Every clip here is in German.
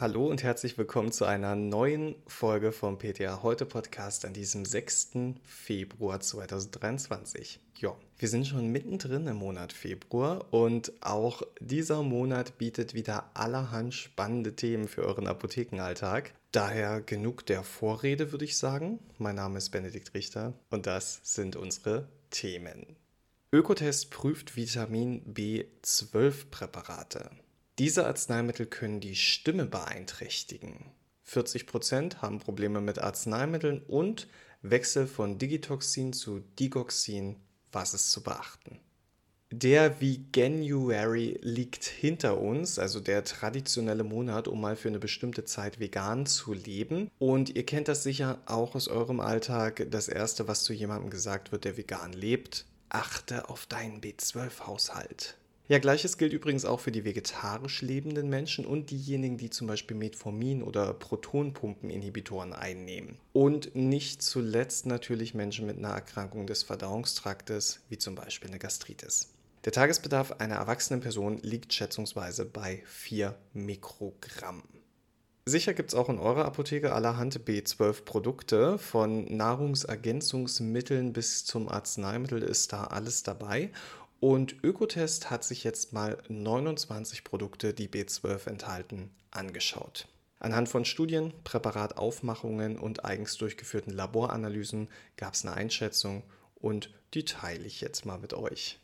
Hallo und herzlich willkommen zu einer neuen Folge vom PTA Heute Podcast an diesem 6. Februar 2023. Ja, wir sind schon mittendrin im Monat Februar und auch dieser Monat bietet wieder allerhand spannende Themen für euren Apothekenalltag. Daher genug der Vorrede, würde ich sagen. Mein Name ist Benedikt Richter und das sind unsere Themen. Ökotest prüft Vitamin B12 Präparate. Diese Arzneimittel können die Stimme beeinträchtigen. 40% haben Probleme mit Arzneimitteln und Wechsel von Digitoxin zu Digoxin. Was ist zu beachten? Der Veganuary liegt hinter uns, also der traditionelle Monat, um mal für eine bestimmte Zeit vegan zu leben. Und ihr kennt das sicher auch aus eurem Alltag. Das Erste, was zu jemandem gesagt wird, der vegan lebt, achte auf deinen B12-Haushalt. Ja, gleiches gilt übrigens auch für die vegetarisch lebenden Menschen und diejenigen, die zum Beispiel Metformin oder Protonpumpeninhibitoren einnehmen. Und nicht zuletzt natürlich Menschen mit einer Erkrankung des Verdauungstraktes, wie zum Beispiel eine Gastritis. Der Tagesbedarf einer erwachsenen Person liegt schätzungsweise bei 4 Mikrogramm. Sicher gibt es auch in eurer Apotheke allerhand B12-Produkte. Von Nahrungsergänzungsmitteln bis zum Arzneimittel ist da alles dabei. Und Ökotest hat sich jetzt mal 29 Produkte, die B12 enthalten, angeschaut. Anhand von Studien, Präparataufmachungen und eigens durchgeführten Laboranalysen gab es eine Einschätzung und die teile ich jetzt mal mit euch.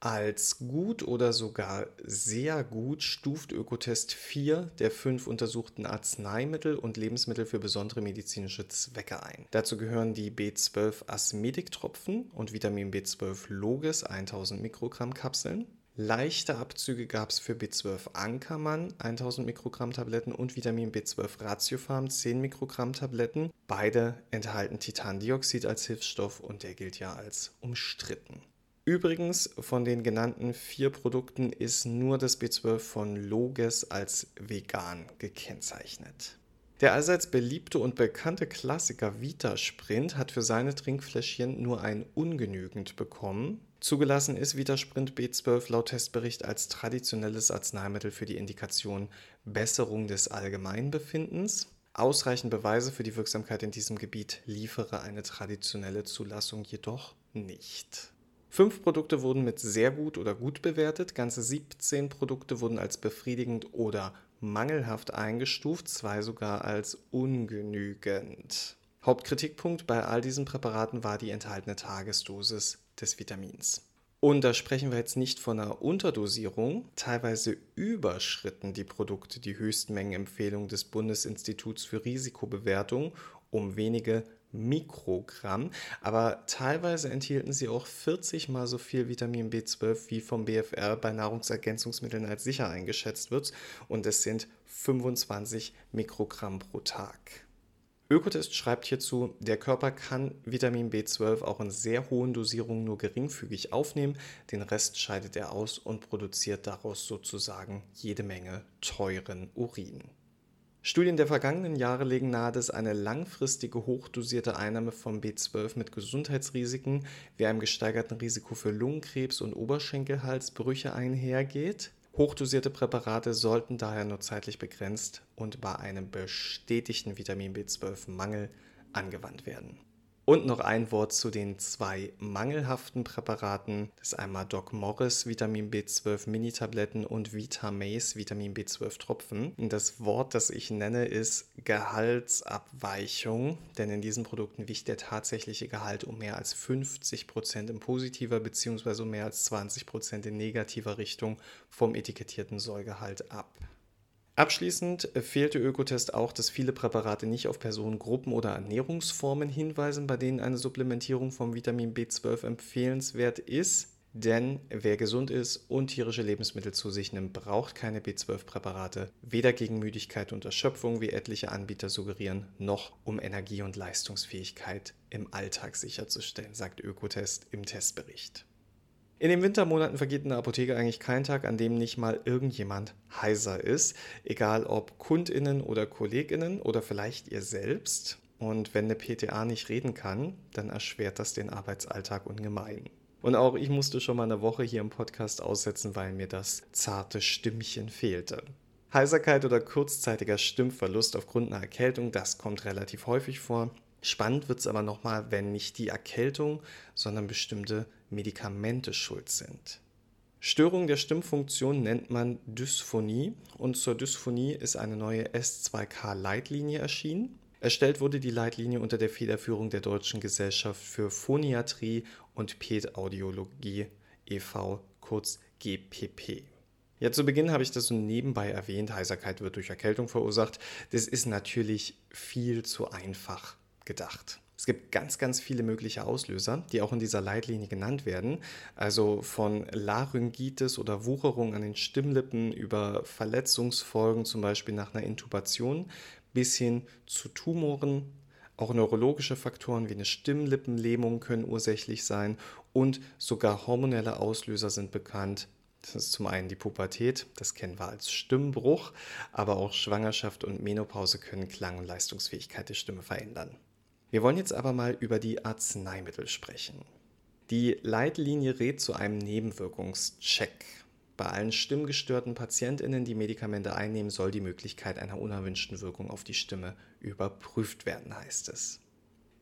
Als gut oder sogar sehr gut stuft Ökotest 4 der fünf untersuchten Arzneimittel und Lebensmittel für besondere medizinische Zwecke ein. Dazu gehören die B12 Asmediktropfen und Vitamin B12 Loges 1000 Mikrogramm Kapseln. Leichte Abzüge gab es für B12 Ankermann 1000 Mikrogramm Tabletten und Vitamin B12 Ratiofarm 10 Mikrogramm Tabletten. Beide enthalten Titandioxid als Hilfsstoff und der gilt ja als umstritten. Übrigens, von den genannten vier Produkten ist nur das B12 von Loges als vegan gekennzeichnet. Der allseits beliebte und bekannte Klassiker Vita Sprint hat für seine Trinkfläschchen nur ein ungenügend bekommen. Zugelassen ist Vita Sprint B12 laut Testbericht als traditionelles Arzneimittel für die Indikation Besserung des Allgemeinbefindens. Ausreichend Beweise für die Wirksamkeit in diesem Gebiet liefere eine traditionelle Zulassung jedoch nicht. Fünf Produkte wurden mit sehr gut oder gut bewertet, ganze 17 Produkte wurden als befriedigend oder mangelhaft eingestuft, zwei sogar als ungenügend. Hauptkritikpunkt bei all diesen Präparaten war die enthaltene Tagesdosis des Vitamins. Und da sprechen wir jetzt nicht von einer Unterdosierung. Teilweise überschritten die Produkte die Höchstmengenempfehlung des Bundesinstituts für Risikobewertung um wenige Mikrogramm, aber teilweise enthielten sie auch 40 mal so viel Vitamin B12 wie vom BFR bei Nahrungsergänzungsmitteln als sicher eingeschätzt wird und es sind 25 Mikrogramm pro Tag. Ökotest schreibt hierzu, der Körper kann Vitamin B12 auch in sehr hohen Dosierungen nur geringfügig aufnehmen, den Rest scheidet er aus und produziert daraus sozusagen jede Menge teuren Urin. Studien der vergangenen Jahre legen nahe, dass eine langfristige hochdosierte Einnahme von B12 mit Gesundheitsrisiken wie einem gesteigerten Risiko für Lungenkrebs und Oberschenkelhalsbrüche einhergeht. Hochdosierte Präparate sollten daher nur zeitlich begrenzt und bei einem bestätigten Vitamin B12-Mangel angewandt werden. Und noch ein Wort zu den zwei mangelhaften Präparaten. Das ist einmal Doc Morris Vitamin B12 Mini-Tabletten und Vitamace Vitamin B12 Tropfen. Das Wort, das ich nenne, ist Gehaltsabweichung, denn in diesen Produkten wicht der tatsächliche Gehalt um mehr als 50 Prozent in positiver bzw. um mehr als 20 Prozent in negativer Richtung vom etikettierten Sollgehalt ab. Abschließend fehlte Ökotest auch, dass viele Präparate nicht auf Personengruppen oder Ernährungsformen hinweisen, bei denen eine Supplementierung vom Vitamin B12 empfehlenswert ist. Denn wer gesund ist und tierische Lebensmittel zu sich nimmt, braucht keine B12-Präparate, weder gegen Müdigkeit und Erschöpfung, wie etliche Anbieter suggerieren, noch um Energie und Leistungsfähigkeit im Alltag sicherzustellen, sagt Ökotest im Testbericht. In den Wintermonaten vergeht in der Apotheke eigentlich kein Tag, an dem nicht mal irgendjemand heiser ist, egal ob Kundinnen oder Kolleginnen oder vielleicht ihr selbst. Und wenn eine PTA nicht reden kann, dann erschwert das den Arbeitsalltag ungemein. Und auch ich musste schon mal eine Woche hier im Podcast aussetzen, weil mir das zarte Stimmchen fehlte. Heiserkeit oder kurzzeitiger Stimmverlust aufgrund einer Erkältung, das kommt relativ häufig vor. Spannend wird es aber nochmal, wenn nicht die Erkältung, sondern bestimmte Medikamente schuld sind. Störung der Stimmfunktion nennt man Dysphonie und zur Dysphonie ist eine neue S2K-Leitlinie erschienen. Erstellt wurde die Leitlinie unter der Federführung der Deutschen Gesellschaft für Phoniatrie und Pädaudiologie e.V., kurz GPP. Ja, zu Beginn habe ich das so nebenbei erwähnt, Heiserkeit wird durch Erkältung verursacht. Das ist natürlich viel zu einfach gedacht. Es gibt ganz, ganz viele mögliche Auslöser, die auch in dieser Leitlinie genannt werden. Also von Laryngitis oder Wucherung an den Stimmlippen über Verletzungsfolgen, zum Beispiel nach einer Intubation, bis hin zu Tumoren. Auch neurologische Faktoren wie eine Stimmlippenlähmung können ursächlich sein und sogar hormonelle Auslöser sind bekannt. Das ist zum einen die Pubertät, das kennen wir als Stimmbruch, aber auch Schwangerschaft und Menopause können Klang und Leistungsfähigkeit der Stimme verändern. Wir wollen jetzt aber mal über die Arzneimittel sprechen. Die Leitlinie rät zu einem Nebenwirkungscheck. Bei allen stimmgestörten Patientinnen, die Medikamente einnehmen, soll die Möglichkeit einer unerwünschten Wirkung auf die Stimme überprüft werden, heißt es.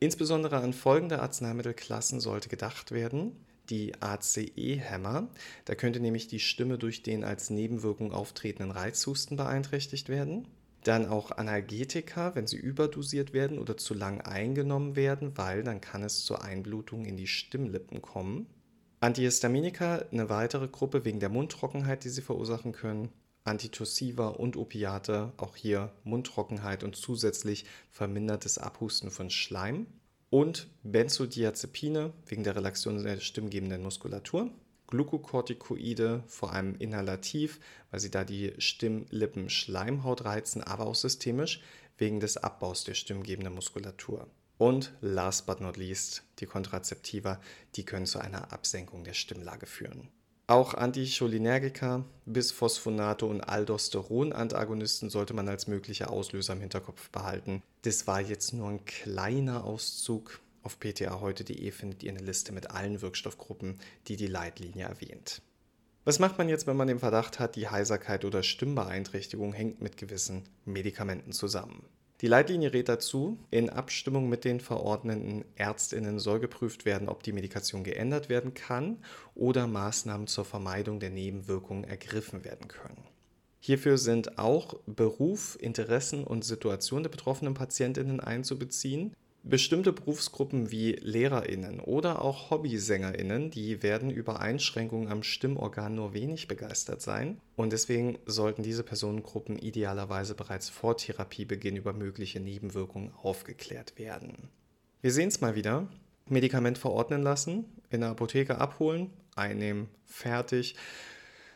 Insbesondere an folgende Arzneimittelklassen sollte gedacht werden. Die ACE-Hämmer, da könnte nämlich die Stimme durch den als Nebenwirkung auftretenden Reizhusten beeinträchtigt werden. Dann auch Analgetika, wenn sie überdosiert werden oder zu lang eingenommen werden, weil dann kann es zur Einblutung in die Stimmlippen kommen. Antihistaminika, eine weitere Gruppe wegen der Mundtrockenheit, die sie verursachen können. Antitussiva und Opiate, auch hier Mundtrockenheit und zusätzlich vermindertes Abhusten von Schleim. Und Benzodiazepine wegen der Relaxation der stimmgebenden Muskulatur. Glukokortikoide, vor allem inhalativ, weil sie da die Stimmlippen-Schleimhaut reizen, aber auch systemisch wegen des Abbaus der stimmgebenden Muskulatur. Und last but not least, die Kontrazeptiva, die können zu einer Absenkung der Stimmlage führen. Auch Anticholinergika, Bisphosphonate und Aldosteron-Antagonisten sollte man als mögliche Auslöser im Hinterkopf behalten. Das war jetzt nur ein kleiner Auszug auf ptaheute.de findet ihr eine Liste mit allen Wirkstoffgruppen, die die Leitlinie erwähnt. Was macht man jetzt, wenn man den Verdacht hat, die Heiserkeit oder Stimmbeeinträchtigung hängt mit gewissen Medikamenten zusammen? Die Leitlinie rät dazu, in Abstimmung mit den verordneten Ärztinnen soll geprüft werden, ob die Medikation geändert werden kann oder Maßnahmen zur Vermeidung der Nebenwirkungen ergriffen werden können. Hierfür sind auch Beruf, Interessen und Situation der betroffenen Patientinnen einzubeziehen, Bestimmte Berufsgruppen wie Lehrerinnen oder auch Hobbysängerinnen, die werden über Einschränkungen am Stimmorgan nur wenig begeistert sein und deswegen sollten diese Personengruppen idealerweise bereits vor Therapiebeginn über mögliche Nebenwirkungen aufgeklärt werden. Wir sehen es mal wieder. Medikament verordnen lassen, in der Apotheke abholen, einnehmen, fertig.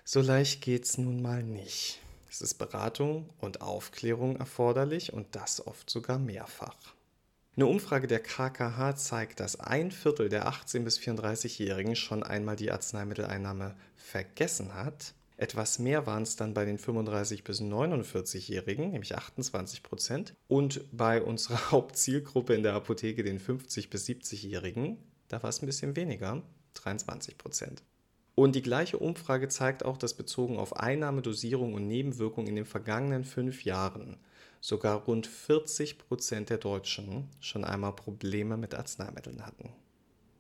So leicht geht es nun mal nicht. Es ist Beratung und Aufklärung erforderlich und das oft sogar mehrfach. Eine Umfrage der KKH zeigt, dass ein Viertel der 18- bis 34-Jährigen schon einmal die Arzneimitteleinnahme vergessen hat. Etwas mehr waren es dann bei den 35- bis 49-Jährigen, nämlich 28 Prozent. Und bei unserer Hauptzielgruppe in der Apotheke, den 50- bis 70-Jährigen, da war es ein bisschen weniger, 23 Prozent. Und die gleiche Umfrage zeigt auch, dass bezogen auf Einnahme, Dosierung und Nebenwirkung in den vergangenen fünf Jahren sogar rund 40 Prozent der Deutschen schon einmal Probleme mit Arzneimitteln hatten.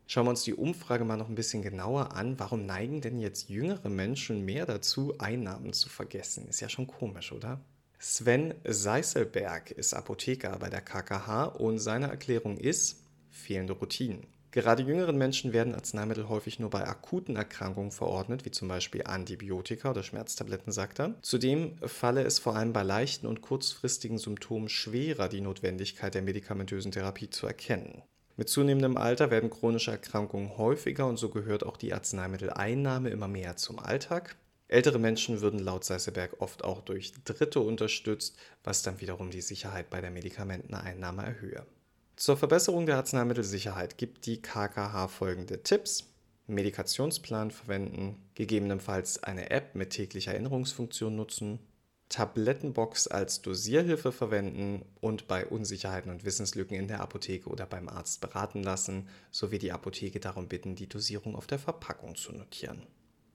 Schauen wir uns die Umfrage mal noch ein bisschen genauer an. Warum neigen denn jetzt jüngere Menschen mehr dazu, Einnahmen zu vergessen? Ist ja schon komisch, oder? Sven Seiselberg ist Apotheker bei der KKH und seine Erklärung ist fehlende Routinen. Gerade jüngeren Menschen werden Arzneimittel häufig nur bei akuten Erkrankungen verordnet, wie zum Beispiel Antibiotika oder Schmerztabletten, sagt er. Zudem falle es vor allem bei leichten und kurzfristigen Symptomen schwerer, die Notwendigkeit der medikamentösen Therapie zu erkennen. Mit zunehmendem Alter werden chronische Erkrankungen häufiger und so gehört auch die Arzneimitteleinnahme immer mehr zum Alltag. Ältere Menschen würden laut Seiseberg oft auch durch Dritte unterstützt, was dann wiederum die Sicherheit bei der Medikamenteneinnahme erhöhe. Zur Verbesserung der Arzneimittelsicherheit gibt die KKH folgende Tipps. Medikationsplan verwenden, gegebenenfalls eine App mit täglicher Erinnerungsfunktion nutzen, Tablettenbox als Dosierhilfe verwenden und bei Unsicherheiten und Wissenslücken in der Apotheke oder beim Arzt beraten lassen, sowie die Apotheke darum bitten, die Dosierung auf der Verpackung zu notieren.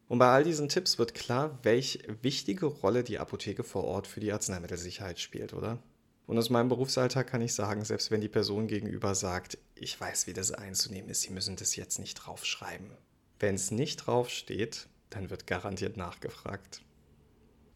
Und bei all diesen Tipps wird klar, welche wichtige Rolle die Apotheke vor Ort für die Arzneimittelsicherheit spielt, oder? Und aus meinem Berufsalltag kann ich sagen, selbst wenn die Person gegenüber sagt, ich weiß, wie das einzunehmen ist, Sie müssen das jetzt nicht draufschreiben. Wenn es nicht draufsteht, dann wird garantiert nachgefragt.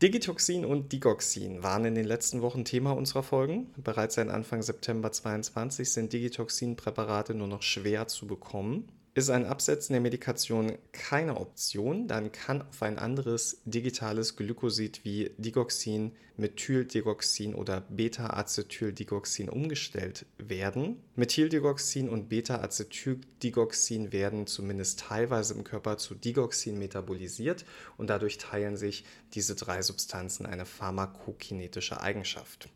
Digitoxin und Digoxin waren in den letzten Wochen Thema unserer Folgen. Bereits seit Anfang September 2022 sind Digitoxin-Präparate nur noch schwer zu bekommen. Ist ein Absetzen der Medikation keine Option, dann kann auf ein anderes digitales Glykosid wie Digoxin, Methyldigoxin oder Beta-Acetyldigoxin umgestellt werden. Methyldigoxin und Beta-Acetyldigoxin werden zumindest teilweise im Körper zu Digoxin metabolisiert und dadurch teilen sich diese drei Substanzen eine pharmakokinetische Eigenschaft.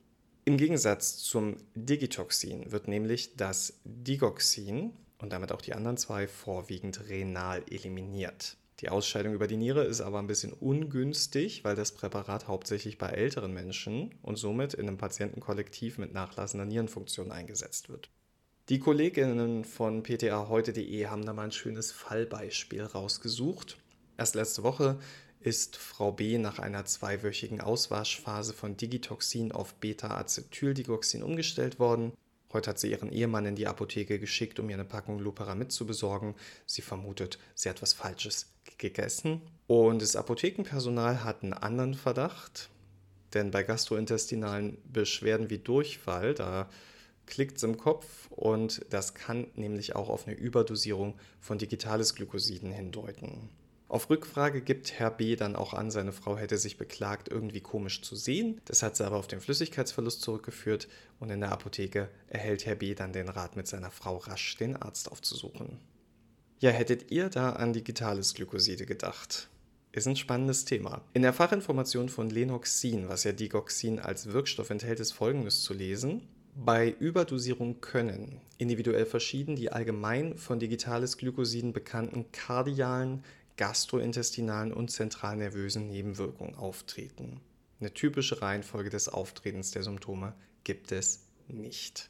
Im Gegensatz zum Digitoxin wird nämlich das Digoxin und damit auch die anderen zwei vorwiegend renal eliminiert. Die Ausscheidung über die Niere ist aber ein bisschen ungünstig, weil das Präparat hauptsächlich bei älteren Menschen und somit in einem Patientenkollektiv mit nachlassender Nierenfunktion eingesetzt wird. Die Kolleginnen von pta heute.de haben da mal ein schönes Fallbeispiel rausgesucht. Erst letzte Woche ist Frau B nach einer zweiwöchigen Auswaschphase von Digitoxin auf Beta-Acetyldigoxin umgestellt worden. Heute hat sie ihren Ehemann in die Apotheke geschickt, um ihr eine Packung Loperamid zu besorgen. Sie vermutet, sie hat was Falsches gegessen. Und das Apothekenpersonal hat einen anderen Verdacht, denn bei gastrointestinalen Beschwerden wie Durchfall, da klickt es im Kopf und das kann nämlich auch auf eine Überdosierung von digitales Glykosiden hindeuten. Auf Rückfrage gibt Herr B. dann auch an, seine Frau hätte sich beklagt, irgendwie komisch zu sehen. Das hat sie aber auf den Flüssigkeitsverlust zurückgeführt und in der Apotheke erhält Herr B. dann den Rat, mit seiner Frau rasch den Arzt aufzusuchen. Ja, hättet ihr da an digitales Glykoside gedacht? Ist ein spannendes Thema. In der Fachinformation von Lenoxin, was ja Digoxin als Wirkstoff enthält, ist folgendes zu lesen. Bei Überdosierung können individuell verschieden die allgemein von digitales Glykosiden bekannten kardialen, gastrointestinalen und zentralnervösen Nebenwirkungen auftreten. Eine typische Reihenfolge des Auftretens der Symptome gibt es nicht.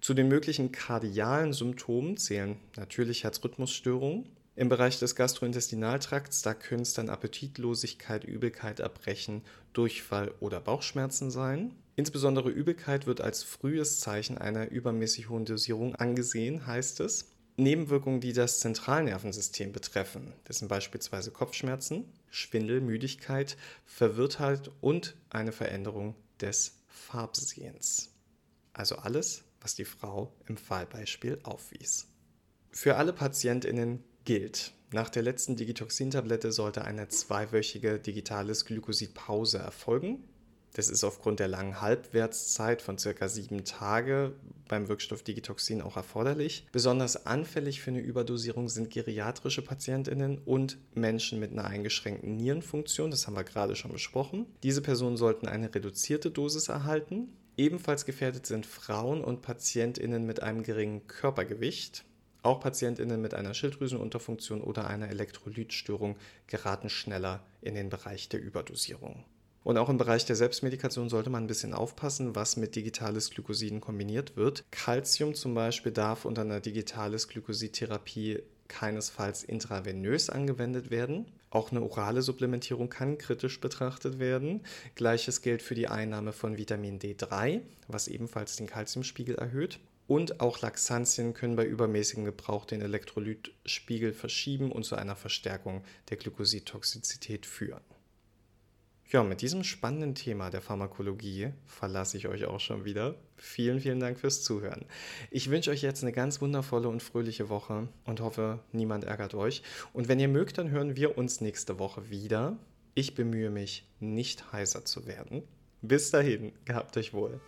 Zu den möglichen kardialen Symptomen zählen natürlich Herzrhythmusstörungen. Im Bereich des Gastrointestinaltrakts, da können es dann Appetitlosigkeit, Übelkeit, Erbrechen, Durchfall oder Bauchschmerzen sein. Insbesondere Übelkeit wird als frühes Zeichen einer übermäßig hohen Dosierung angesehen, heißt es. Nebenwirkungen, die das Zentralnervensystem betreffen. Das sind beispielsweise Kopfschmerzen, Schwindel, Müdigkeit, Verwirrtheit und eine Veränderung des Farbsehens. Also alles, was die Frau im Fallbeispiel aufwies. Für alle Patientinnen gilt, nach der letzten Digitoxin-Tablette sollte eine zweiwöchige digitales Glykosidpause erfolgen. Das ist aufgrund der langen Halbwertszeit von circa sieben Tage beim Wirkstoff Digitoxin auch erforderlich. Besonders anfällig für eine Überdosierung sind geriatrische Patientinnen und Menschen mit einer eingeschränkten Nierenfunktion. Das haben wir gerade schon besprochen. Diese Personen sollten eine reduzierte Dosis erhalten. Ebenfalls gefährdet sind Frauen und Patientinnen mit einem geringen Körpergewicht. Auch Patientinnen mit einer Schilddrüsenunterfunktion oder einer Elektrolytstörung geraten schneller in den Bereich der Überdosierung. Und auch im Bereich der Selbstmedikation sollte man ein bisschen aufpassen, was mit digitales Glykosiden kombiniert wird. Calcium zum Beispiel darf unter einer digitales Glykosidtherapie keinesfalls intravenös angewendet werden. Auch eine orale Supplementierung kann kritisch betrachtet werden. Gleiches gilt für die Einnahme von Vitamin D3, was ebenfalls den Calciumspiegel erhöht. Und auch Laxantien können bei übermäßigem Gebrauch den Elektrolytspiegel verschieben und zu einer Verstärkung der Glykosidtoxizität führen. Ja, mit diesem spannenden Thema der Pharmakologie verlasse ich euch auch schon wieder. Vielen, vielen Dank fürs Zuhören. Ich wünsche euch jetzt eine ganz wundervolle und fröhliche Woche und hoffe, niemand ärgert euch. Und wenn ihr mögt, dann hören wir uns nächste Woche wieder. Ich bemühe mich, nicht heißer zu werden. Bis dahin, gehabt euch wohl.